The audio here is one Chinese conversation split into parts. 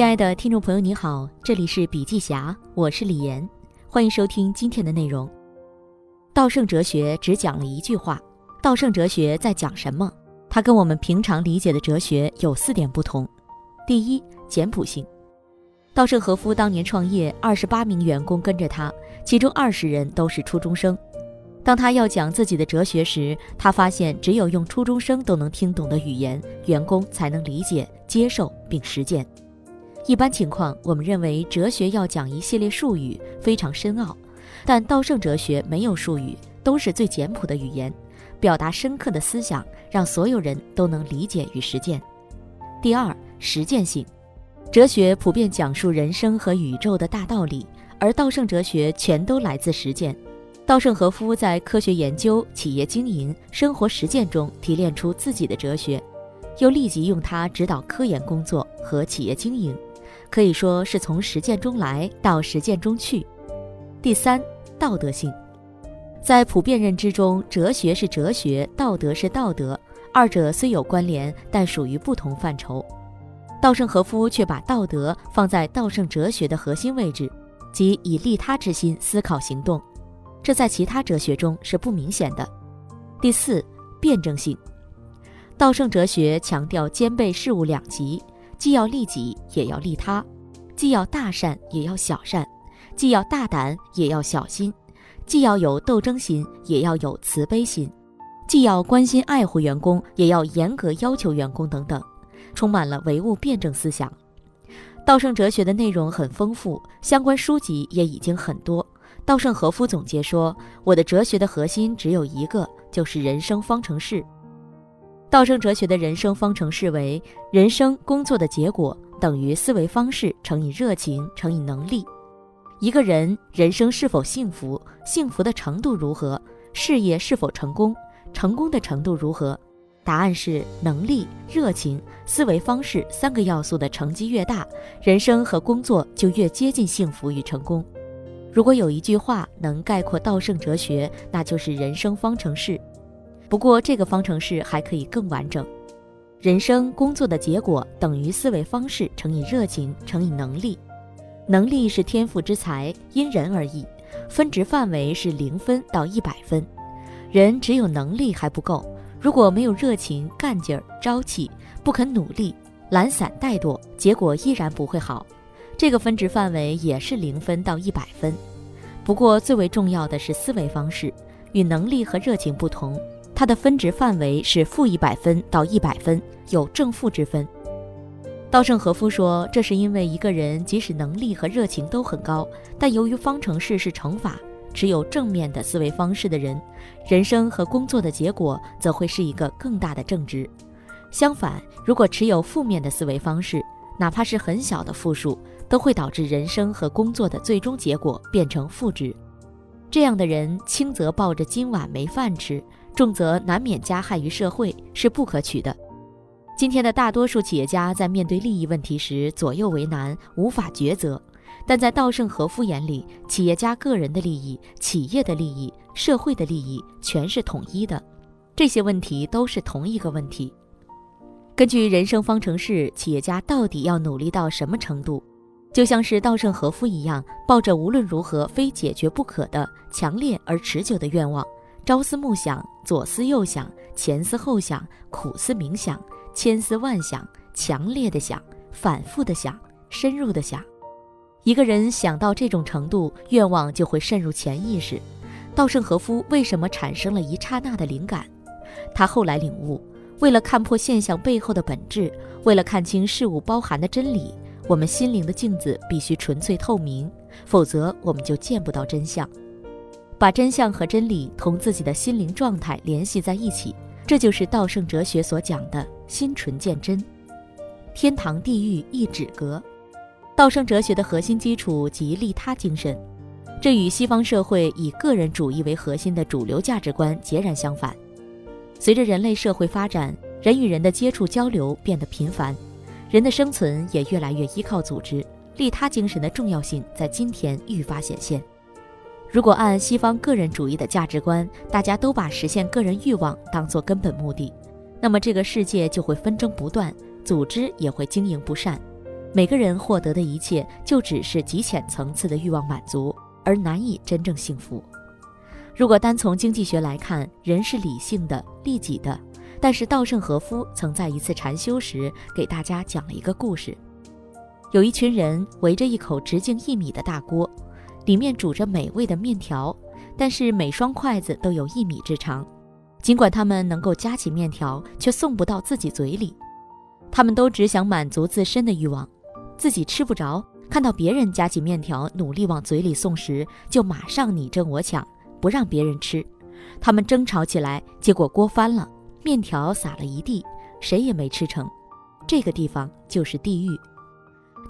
亲爱的听众朋友，你好，这里是笔记侠，我是李岩，欢迎收听今天的内容。道圣哲学只讲了一句话，道圣哲学在讲什么？它跟我们平常理解的哲学有四点不同。第一，简朴性。稻盛和夫当年创业，二十八名员工跟着他，其中二十人都是初中生。当他要讲自己的哲学时，他发现只有用初中生都能听懂的语言，员工才能理解、接受并实践。一般情况，我们认为哲学要讲一系列术语，非常深奥，但稻盛哲学没有术语，都是最简朴的语言，表达深刻的思想，让所有人都能理解与实践。第二，实践性。哲学普遍讲述人生和宇宙的大道理，而稻盛哲学全都来自实践。稻盛和夫在科学研究、企业经营、生活实践中提炼出自己的哲学，又立即用它指导科研工作和企业经营，可以说是从实践中来到实践中去。第三，道德性，在普遍认知中，哲学是哲学，道德是道德，二者虽有关联，但属于不同范畴。稻盛和夫却把道德放在稻盛哲学的核心位置，即以利他之心思考行动，这在其他哲学中是不明显的。第四，辩证性。稻盛哲学强调兼备事物两极，既要利己也要利他，既要大善也要小善，既要大胆也要小心，既要有斗争心也要有慈悲心，既要关心爱护员工也要严格要求员工等等。充满了唯物辩证思想，稻盛哲学的内容很丰富，相关书籍也已经很多。稻盛和夫总结说：“我的哲学的核心只有一个，就是人生方程式。稻盛哲学的人生方程式为：人生工作的结果等于思维方式乘以热情乘以能力。一个人人生是否幸福，幸福的程度如何，事业是否成功，成功的程度如何。”答案是能力、热情、思维方式三个要素的乘积越大，人生和工作就越接近幸福与成功。如果有一句话能概括稻盛哲学，那就是人生方程式。不过这个方程式还可以更完整：人生工作的结果等于思维方式乘以热情乘以能力。能力是天赋之才，因人而异，分值范围是零分到一百分。人只有能力还不够。如果没有热情、干劲儿、朝气，不肯努力，懒散怠惰，结果依然不会好。这个分值范围也是零分到一百分。不过最为重要的是思维方式，与能力和热情不同，它的分值范围是负一百分到一百分，有正负之分。稻盛和夫说，这是因为一个人即使能力和热情都很高，但由于方程式是乘法。持有正面的思维方式的人，人生和工作的结果则会是一个更大的正值。相反，如果持有负面的思维方式，哪怕是很小的负数，都会导致人生和工作的最终结果变成负值。这样的人，轻则抱着今晚没饭吃，重则难免加害于社会，是不可取的。今天的大多数企业家在面对利益问题时左右为难，无法抉择。但在稻盛和夫眼里，企业家个人的利益、企业的利益、社会的利益全是统一的，这些问题都是同一个问题。根据人生方程式，企业家到底要努力到什么程度？就像是稻盛和夫一样，抱着无论如何非解决不可的强烈而持久的愿望，朝思暮想，左思右想，前思后想，苦思冥想，千思万想，强烈的想，反复的想，深入的想。一个人想到这种程度，愿望就会渗入潜意识。稻盛和夫为什么产生了一刹那的灵感？他后来领悟，为了看破现象背后的本质，为了看清事物包含的真理，我们心灵的镜子必须纯粹透明，否则我们就见不到真相。把真相和真理同自己的心灵状态联系在一起，这就是稻盛哲学所讲的心纯见真。天堂地狱一指隔。道生哲学的核心基础即利他精神，这与西方社会以个人主义为核心的主流价值观截然相反。随着人类社会发展，人与人的接触交流变得频繁，人的生存也越来越依靠组织，利他精神的重要性在今天愈发显现。如果按西方个人主义的价值观，大家都把实现个人欲望当作根本目的，那么这个世界就会纷争不断，组织也会经营不善。每个人获得的一切就只是极浅层次的欲望满足，而难以真正幸福。如果单从经济学来看，人是理性的、利己的。但是稻盛和夫曾在一次禅修时给大家讲了一个故事：有一群人围着一口直径一米的大锅，里面煮着美味的面条，但是每双筷子都有一米之长。尽管他们能够夹起面条，却送不到自己嘴里。他们都只想满足自身的欲望，自己吃不着，看到别人夹起面条努力往嘴里送时，就马上你争我抢。不让别人吃，他们争吵起来，结果锅翻了，面条撒了一地，谁也没吃成。这个地方就是地狱。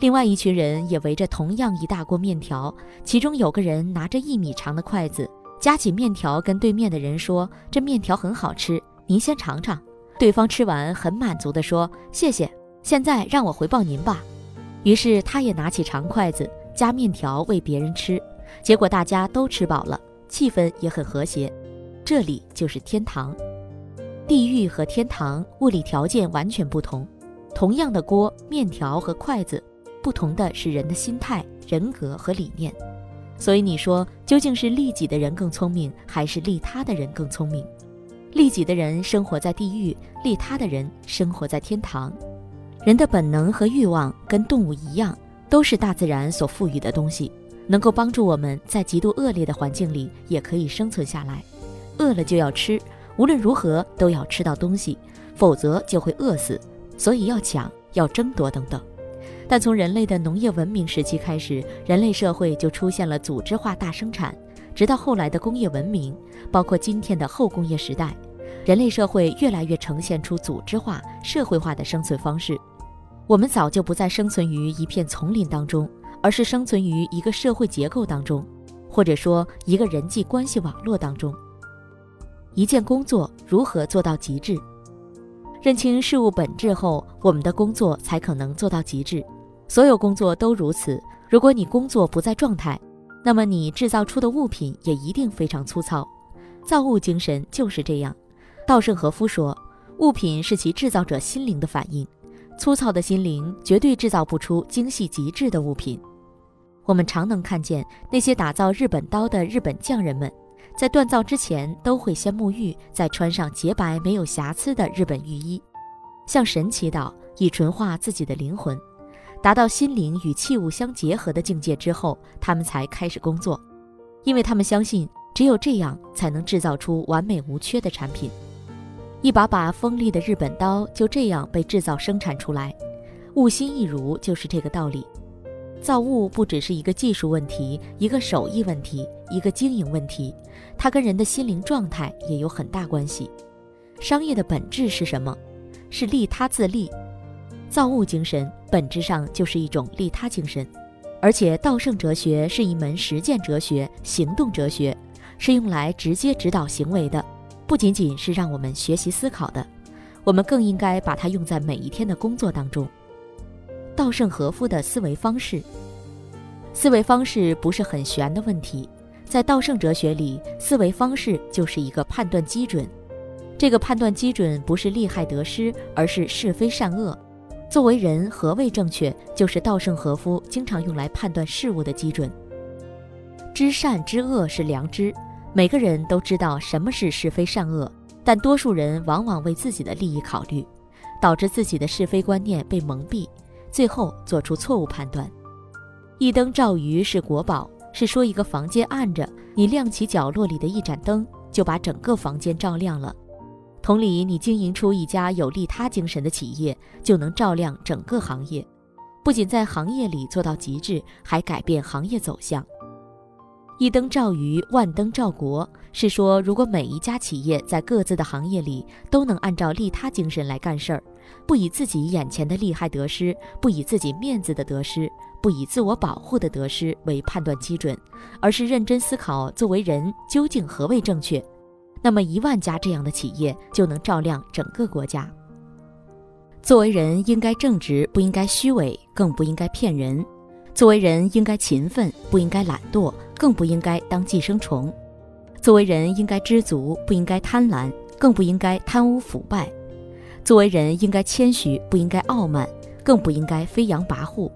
另外一群人也围着同样一大锅面条，其中有个人拿着一米长的筷子夹起面条，跟对面的人说：“这面条很好吃，您先尝尝。”对方吃完很满足地说：“谢谢，现在让我回报您吧。”于是他也拿起长筷子夹面条喂别人吃，结果大家都吃饱了。气氛也很和谐，这里就是天堂。地狱和天堂物理条件完全不同，同样的锅、面条和筷子，不同的是人的心态、人格和理念。所以你说，究竟是利己的人更聪明，还是利他的人更聪明？利己的人生活在地狱，利他的人生活在天堂。人的本能和欲望跟动物一样，都是大自然所赋予的东西。能够帮助我们在极度恶劣的环境里也可以生存下来。饿了就要吃，无论如何都要吃到东西，否则就会饿死。所以要抢，要争夺等等。但从人类的农业文明时期开始，人类社会就出现了组织化大生产，直到后来的工业文明，包括今天的后工业时代，人类社会越来越呈现出组织化、社会化的生存方式。我们早就不再生存于一片丛林当中。而是生存于一个社会结构当中，或者说一个人际关系网络当中。一件工作如何做到极致？认清事物本质后，我们的工作才可能做到极致。所有工作都如此。如果你工作不在状态，那么你制造出的物品也一定非常粗糙。造物精神就是这样。稻盛和夫说：“物品是其制造者心灵的反应，粗糙的心灵绝对制造不出精细极致的物品。”我们常能看见那些打造日本刀的日本匠人们，在锻造之前都会先沐浴，再穿上洁白没有瑕疵的日本浴衣，向神祈祷，以纯化自己的灵魂，达到心灵与器物相结合的境界之后，他们才开始工作，因为他们相信只有这样才能制造出完美无缺的产品。一把把锋利的日本刀就这样被制造生产出来，物心一如就是这个道理。造物不只是一个技术问题，一个手艺问题，一个经营问题，它跟人的心灵状态也有很大关系。商业的本质是什么？是利他自利。造物精神本质上就是一种利他精神，而且道圣哲学是一门实践哲学、行动哲学，是用来直接指导行为的，不仅仅是让我们学习思考的。我们更应该把它用在每一天的工作当中。稻盛和夫的思维方式，思维方式不是很玄的问题，在稻盛哲学里，思维方式就是一个判断基准。这个判断基准不是利害得失，而是是非善恶。作为人，何谓正确，就是稻盛和夫经常用来判断事物的基准。知善知恶是良知，每个人都知道什么是是非善恶，但多数人往往为自己的利益考虑，导致自己的是非观念被蒙蔽。最后做出错误判断。一灯照鱼是国宝，是说一个房间暗着，你亮起角落里的一盏灯，就把整个房间照亮了。同理，你经营出一家有利他精神的企业，就能照亮整个行业，不仅在行业里做到极致，还改变行业走向。一灯照鱼，万灯照国，是说如果每一家企业在各自的行业里都能按照利他精神来干事儿。不以自己眼前的利害得失，不以自己面子的得失，不以自我保护的得失为判断基准，而是认真思考作为人究竟何为正确，那么一万家这样的企业就能照亮整个国家。作为人应该正直，不应该虚伪，更不应该骗人；作为人应该勤奋，不应该懒惰，更不应该当寄生虫；作为人应该知足，不应该贪婪，更不应该贪污腐败。作为人，应该谦虚，不应该傲慢；更不应该飞扬跋扈。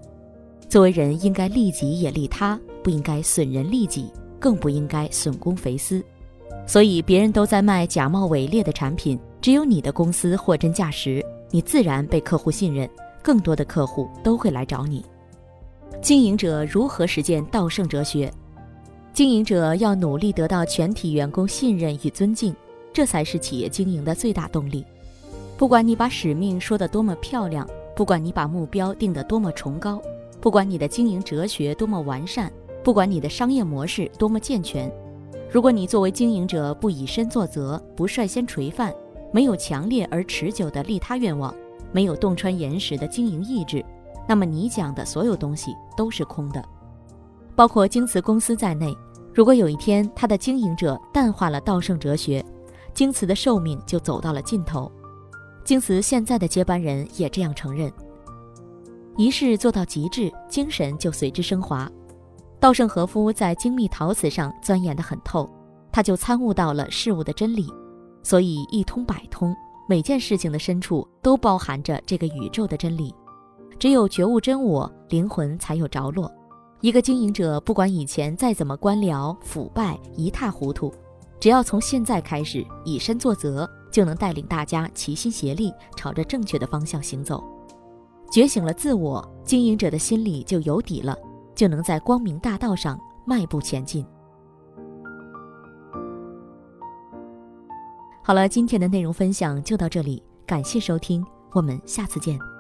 作为人，应该利己也利他，不应该损人利己，更不应该损公肥私。所以，别人都在卖假冒伪劣的产品，只有你的公司货真价实，你自然被客户信任，更多的客户都会来找你。经营者如何实践道圣哲学？经营者要努力得到全体员工信任与尊敬，这才是企业经营的最大动力。不管你把使命说得多么漂亮，不管你把目标定得多么崇高，不管你的经营哲学多么完善，不管你的商业模式多么健全。如果你作为经营者不以身作则，不率先垂范，没有强烈而持久的利他愿望，没有洞穿岩石的经营意志，那么你讲的所有东西都是空的。包括京瓷公司在内，如果有一天它的经营者淡化了道圣哲学，京瓷的寿命就走到了尽头。京瓷现在的接班人也这样承认：仪式做到极致，精神就随之升华。稻盛和夫在精密陶瓷上钻研得很透，他就参悟到了事物的真理，所以一通百通，每件事情的深处都包含着这个宇宙的真理。只有觉悟真我，灵魂才有着落。一个经营者，不管以前再怎么官僚腐败、一塌糊涂，只要从现在开始以身作则，就能带领大家齐心协力，朝着正确的方向行走。觉醒了自我，经营者的心里就有底了。就能在光明大道上迈步前进。好了，今天的内容分享就到这里，感谢收听，我们下次见。